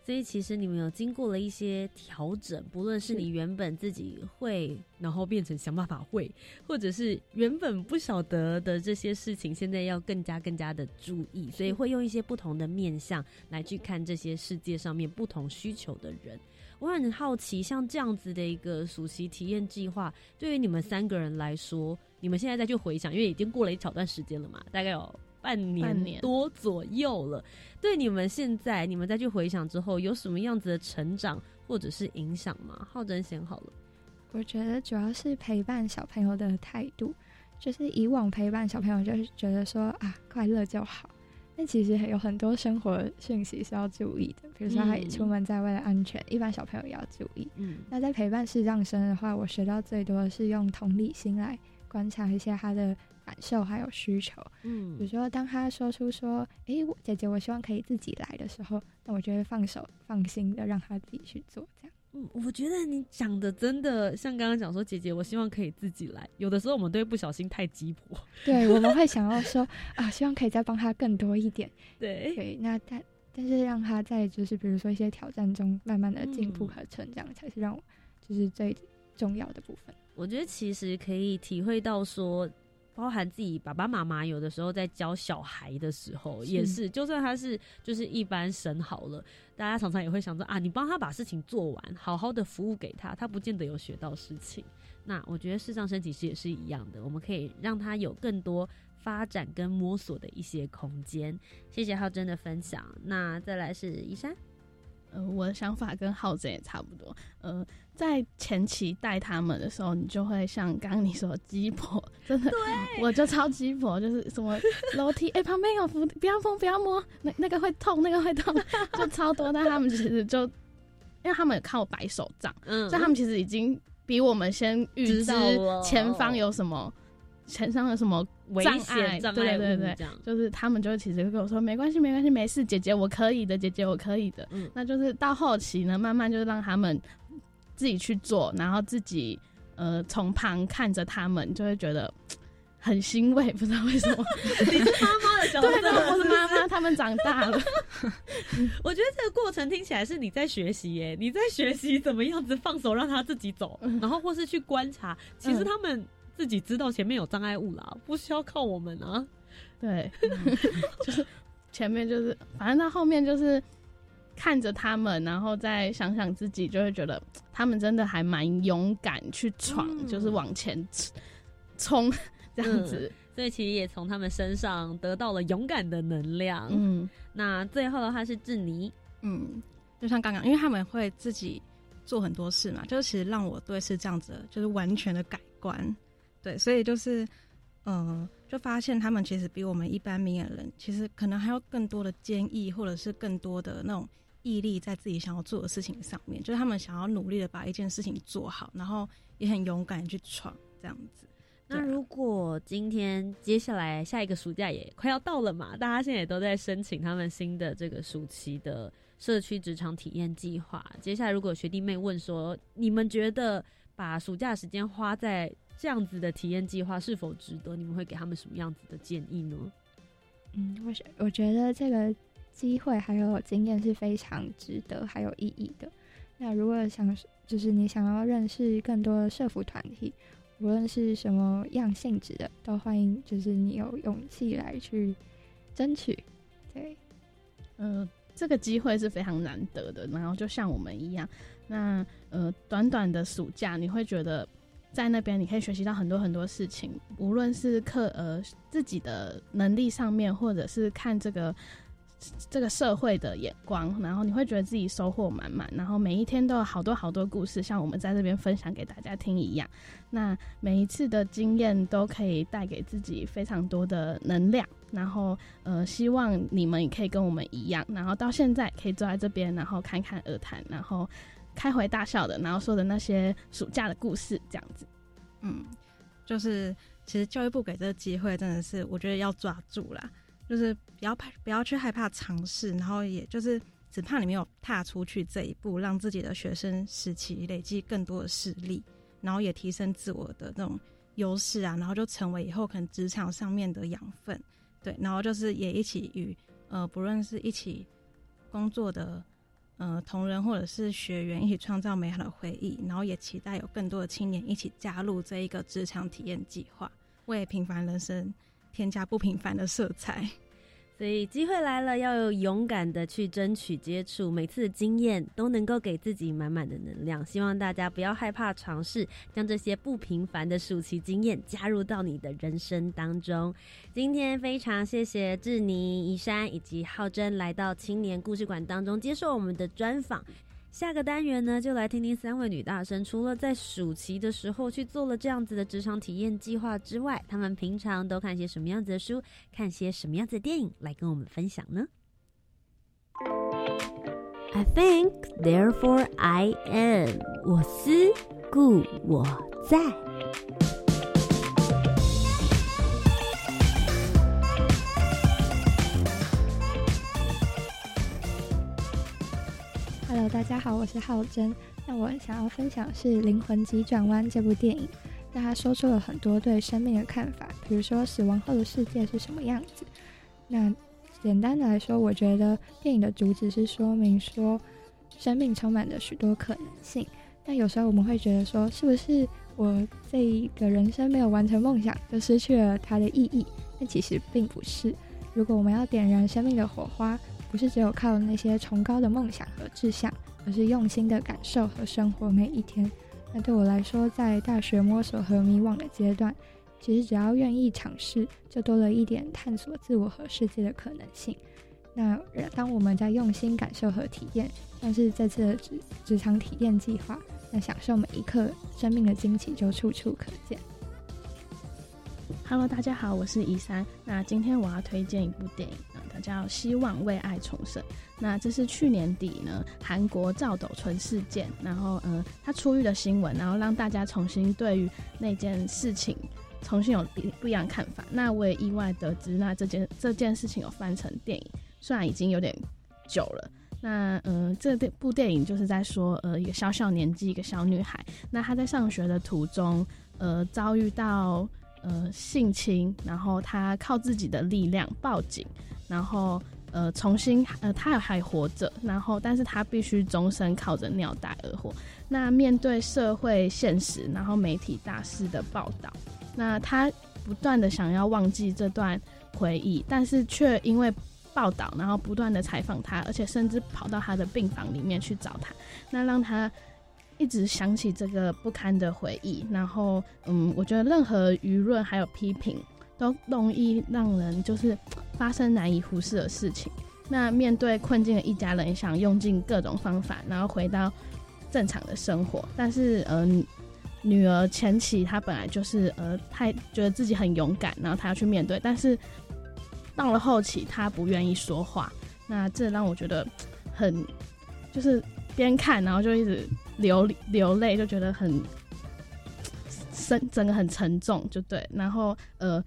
所以其实你们有经过了一些调整，不论是你原本自己会，然后变成想办法会，或者是原本不晓得的这些事情，现在要更加更加的注意，所以会用一些不同的面向来去看这些世界上面不同需求的人。我很好奇，像这样子的一个暑期体验计划，对于你们三个人来说，你们现在再去回想，因为已经过了一小段时间了嘛，大概有。半年多左右了，对你们现在，你们再去回想之后，有什么样子的成长或者是影响吗？浩真先好了，我觉得主要是陪伴小朋友的态度，就是以往陪伴小朋友就是觉得说啊快乐就好，但其实有很多生活讯息是要注意的，比如说他出门在外的安全，一般小朋友也要注意。嗯，那在陪伴视障生的话，我学到最多的是用同理心来观察一下他的。感受还有需求，嗯，比如说当他说出说，哎，姐姐，我希望可以自己来的时候，那我就会放手放心的让他自己去做，这样。嗯，我觉得你讲的真的像刚刚讲说，姐姐，我希望可以自己来。有的时候我们都会不小心太急迫，对，我们会想要说啊，希望可以再帮他更多一点，对，对，那但但是让他在就是比如说一些挑战中慢慢的进步和成长，才是让我就是最重要的部分。我觉得其实可以体会到说。包含自己爸爸妈妈有的时候在教小孩的时候，也是，就算他是就是一般神好了，大家常常也会想着啊，你帮他把事情做完，好好的服务给他，他不见得有学到事情。那我觉得视障生其实也是一样的，我们可以让他有更多发展跟摸索的一些空间。谢谢浩真的分享。那再来是依山。呃，我的想法跟浩子也差不多。呃，在前期带他们的时候，你就会像刚刚你说鸡婆，真的，我就超鸡婆，就是什么楼梯，哎，旁边有扶，不要碰，不要摸，那那个会痛，那个会痛，就超多。但他们其实就，因为他们靠白手杖，嗯，所以他们其实已经比我们先预知前方有什么。前方有什么障碍？对对对，就是他们就其实跟我说没关系没关系没事，姐姐我可以的，姐姐我可以的。嗯，那就是到后期呢，慢慢就让他们自己去做，然后自己呃从旁看着他们，就会觉得很欣慰，不知道为什么。你是妈妈的角色，我是妈妈，他们长大了。我觉得这个过程听起来是你在学习耶，你在学习怎么样子放手让他自己走，然后或是去观察，其实他们。自己知道前面有障碍物啦，不需要靠我们啊。对，就是前面就是，反正到后面就是看着他们，然后再想想自己，就会觉得他们真的还蛮勇敢去闯，就是往前冲这样子。所以其实也从他们身上得到了勇敢的能量。嗯，那最后的话是志尼，嗯，就像刚刚，因为他们会自己做很多事嘛，就是其实让我对是这样子，就是完全的改观。对，所以就是，嗯，就发现他们其实比我们一般明眼人，其实可能还有更多的坚毅，或者是更多的那种毅力，在自己想要做的事情上面。就是他们想要努力的把一件事情做好，然后也很勇敢去闯这样子。那如果今天接下来下一个暑假也快要到了嘛，大家现在也都在申请他们新的这个暑期的社区职场体验计划。接下来如果学弟妹问说，你们觉得把暑假时间花在这样子的体验计划是否值得？你们会给他们什么样子的建议呢？嗯，我我觉得这个机会还有经验是非常值得还有意义的。那如果想就是你想要认识更多的社服团体，无论是什么样性质的，都欢迎，就是你有勇气来去争取。对，呃，这个机会是非常难得的。然后就像我们一样，那呃，短短的暑假，你会觉得在那边你可以学习到很多很多事情，无论是课呃自己的能力上面，或者是看这个。这个社会的眼光，然后你会觉得自己收获满满，然后每一天都有好多好多故事，像我们在这边分享给大家听一样。那每一次的经验都可以带给自己非常多的能量，然后呃，希望你们也可以跟我们一样，然后到现在可以坐在这边，然后侃侃而谈，然后开怀大笑的，然后说的那些暑假的故事，这样子。嗯，就是其实教育部给这个机会，真的是我觉得要抓住啦。就是不要怕，不要去害怕尝试，然后也就是只怕你没有踏出去这一步，让自己的学生时期累积更多的实力，然后也提升自我的那种优势啊，然后就成为以后可能职场上面的养分，对，然后就是也一起与呃不论是一起工作的呃同仁或者是学员一起创造美好的回忆，然后也期待有更多的青年一起加入这一个职场体验计划，为平凡人生。添加不平凡的色彩，所以机会来了，要勇敢的去争取接触，每次的经验都能够给自己满满的能量。希望大家不要害怕尝试，将这些不平凡的暑期经验加入到你的人生当中。今天非常谢谢志妮、宜山以及浩真来到青年故事馆当中接受我们的专访。下个单元呢，就来听听三位女大生，除了在暑期的时候去做了这样子的职场体验计划之外，她们平常都看些什么样子的书，看些什么样子的电影，来跟我们分享呢？I think, therefore I am。我思故我在。Hello，大家好，我是浩真。那我想要分享是《灵魂急转弯》这部电影。那他说出了很多对生命的看法，比如说死亡后的世界是什么样子。那简单的来说，我觉得电影的主旨是说明说，生命充满着许多可能性。那有时候我们会觉得说，是不是我这一个人生没有完成梦想，就失去了它的意义？但其实并不是。如果我们要点燃生命的火花，不是只有靠那些崇高的梦想和志向，而是用心的感受和生活每一天。那对我来说，在大学摸索和迷惘的阶段，其实只要愿意尝试，就多了一点探索自我和世界的可能性。那当我们在用心感受和体验，像是这次的职职场体验计划，那享受每一刻生命的惊奇就处处可见。Hello，大家好，我是宜山。那今天我要推荐一部电影啊，它。叫希望为爱重生。那这是去年底呢，韩国赵斗淳事件，然后呃，他出狱的新闻，然后让大家重新对于那件事情重新有不不一样看法。那我也意外得知，那这件这件事情有翻成电影，虽然已经有点久了。那呃，这部电影就是在说，呃，一个小小年纪一个小女孩，那她在上学的途中，呃，遭遇到呃性侵，然后他靠自己的力量报警。然后，呃，重新，呃，他还活着，然后，但是他必须终身靠着尿袋而活。那面对社会现实，然后媒体大肆的报道，那他不断的想要忘记这段回忆，但是却因为报道，然后不断的采访他，而且甚至跑到他的病房里面去找他，那让他一直想起这个不堪的回忆。然后，嗯，我觉得任何舆论还有批评。都容易让人就是发生难以忽视的事情。那面对困境的一家人，想用尽各种方法，然后回到正常的生活。但是，呃，女儿前期她本来就是呃，太觉得自己很勇敢，然后她要去面对。但是到了后期，她不愿意说话。那这让我觉得很，就是边看然后就一直流流泪，就觉得很深，整个很沉重，就对。然后，呃。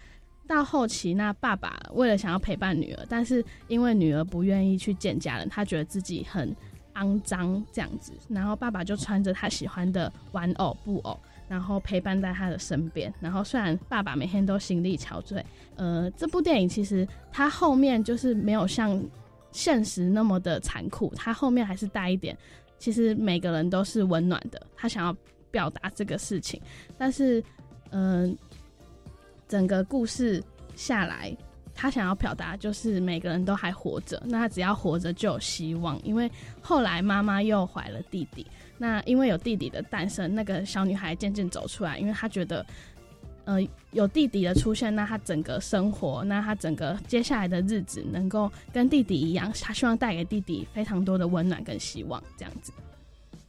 到后期，那爸爸为了想要陪伴女儿，但是因为女儿不愿意去见家人，他觉得自己很肮脏这样子，然后爸爸就穿着他喜欢的玩偶布偶，然后陪伴在他的身边。然后虽然爸爸每天都心力憔悴，呃，这部电影其实它后面就是没有像现实那么的残酷，它后面还是带一点，其实每个人都是温暖的。他想要表达这个事情，但是。嗯、整个故事下来，他想要表达就是每个人都还活着，那他只要活着就有希望。因为后来妈妈又怀了弟弟，那因为有弟弟的诞生，那个小女孩渐渐走出来，因为她觉得，呃，有弟弟的出现，那他整个生活，那他整个接下来的日子能够跟弟弟一样，他希望带给弟弟非常多的温暖跟希望，这样子。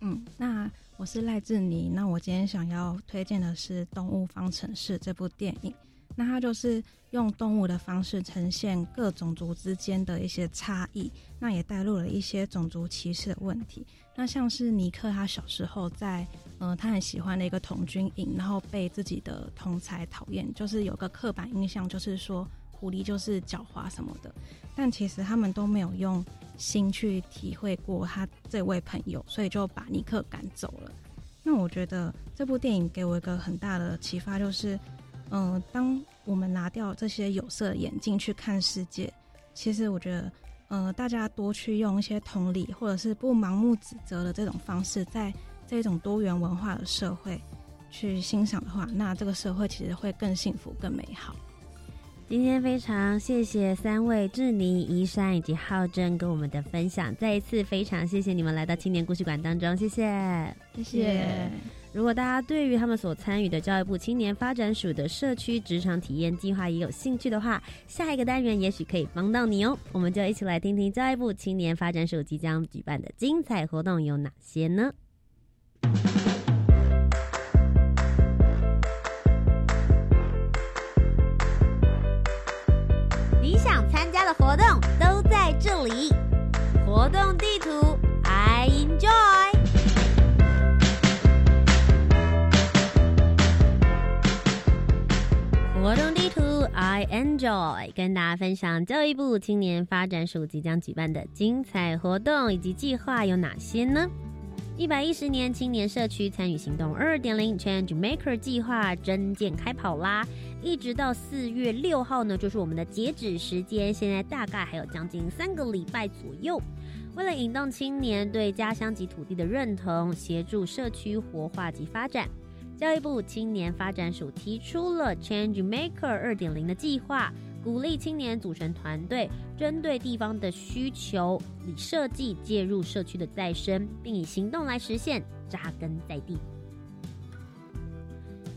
嗯，那我是赖志妮，那我今天想要推荐的是《动物方程式》这部电影。那它就是用动物的方式呈现各种族之间的一些差异，那也带入了一些种族歧视的问题。那像是尼克他小时候在呃他很喜欢的一个童军营，然后被自己的同才讨厌，就是有个刻板印象，就是说狐狸就是狡猾什么的。但其实他们都没有用心去体会过他这位朋友，所以就把尼克赶走了。那我觉得这部电影给我一个很大的启发，就是，嗯、当我们拿掉这些有色眼镜去看世界，其实我觉得，呃，大家多去用一些同理，或者是不盲目指责的这种方式，在这种多元文化的社会去欣赏的话，那这个社会其实会更幸福、更美好。今天非常谢谢三位志妮、宜山以及浩正跟我们的分享，再一次非常谢谢你们来到青年故事馆当中，谢谢。谢谢。如果大家对于他们所参与的教育部青年发展署的社区职场体验计划也有兴趣的话，下一个单元也许可以帮到你哦。我们就一起来听听教育部青年发展署即将举办的精彩活动有哪些呢？你想参加的活动都在这里，活动地图 I enjoy。I enjoy，跟大家分享教育部青年发展署即将举办的精彩活动以及计划有哪些呢？一百一十年青年社区参与行动二点零 Change Maker 计划真件开跑啦！一直到四月六号呢，就是我们的截止时间，现在大概还有将近三个礼拜左右。为了引动青年对家乡及土地的认同，协助社区活化及发展。教育部青年发展署提出了 Change Maker 二点零的计划，鼓励青年组成团队，针对地方的需求，以设计介入社区的再生，并以行动来实现扎根在地。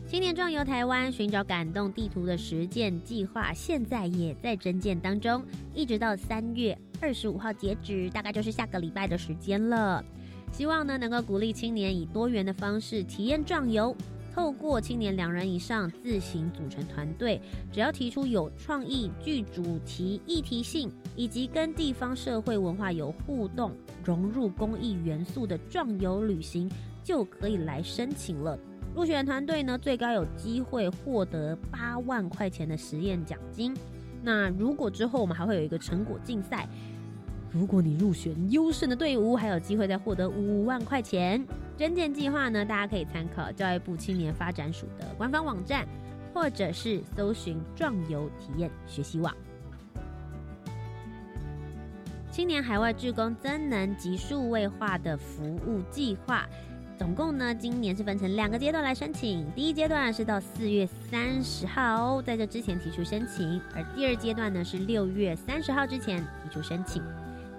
青年壮游台湾寻找感动地图的实践计划，现在也在征件当中，一直到三月二十五号截止，大概就是下个礼拜的时间了。希望呢能够鼓励青年以多元的方式体验壮游，透过青年两人以上自行组成团队，只要提出有创意、具主题、议题性，以及跟地方社会文化有互动、融入公益元素的壮游旅行，就可以来申请了。入选团队呢，最高有机会获得八万块钱的实验奖金。那如果之后我们还会有一个成果竞赛，如果你入选优胜的队伍，还有机会再获得五万块钱。征建计划呢，大家可以参考教育部青年发展署的官方网站，或者是搜寻壮游体验学习网。青年海外志工增能及数位化的服务计划。总共呢，今年是分成两个阶段来申请。第一阶段是到四月三十号，在这之前提出申请；而第二阶段呢是六月三十号之前提出申请。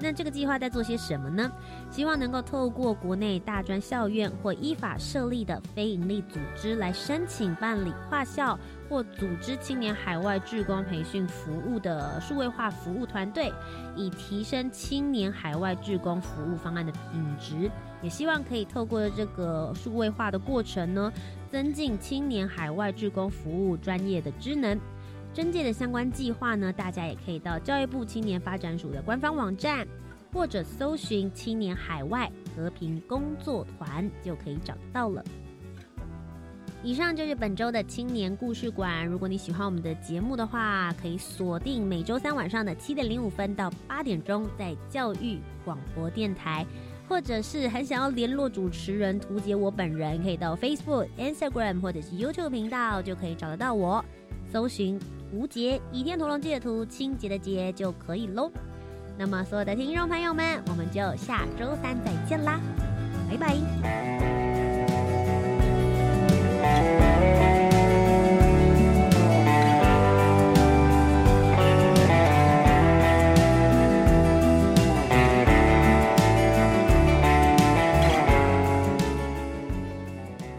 那这个计划在做些什么呢？希望能够透过国内大专校院或依法设立的非营利组织来申请办理跨校或组织青年海外志工培训服务的数位化服务团队，以提升青年海外志工服务方案的品质。也希望可以透过这个数位化的过程呢，增进青年海外志工服务专业的职能。征件的相关计划呢，大家也可以到教育部青年发展署的官方网站，或者搜寻青年海外和平工作团就可以找到了。以上就是本周的青年故事馆。如果你喜欢我们的节目的话，可以锁定每周三晚上的七点零五分到八点钟，在教育广播电台。或者是很想要联络主持人图杰我本人，可以到 Facebook、Instagram 或者是 YouTube 频道就可以找得到我，搜寻无节倚天屠龙记的屠清洁的洁就可以喽。那么所有的听众朋友们我们就下周三再见啦拜拜。